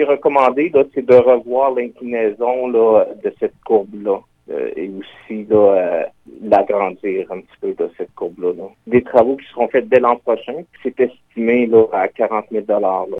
est recommandé, c'est de revoir l'inclinaison de cette courbe-là. Euh, et aussi euh, l'agrandir un petit peu de cette courbe-là. Des travaux qui seront faits dès l'an prochain. C'est estimé là, à 40 000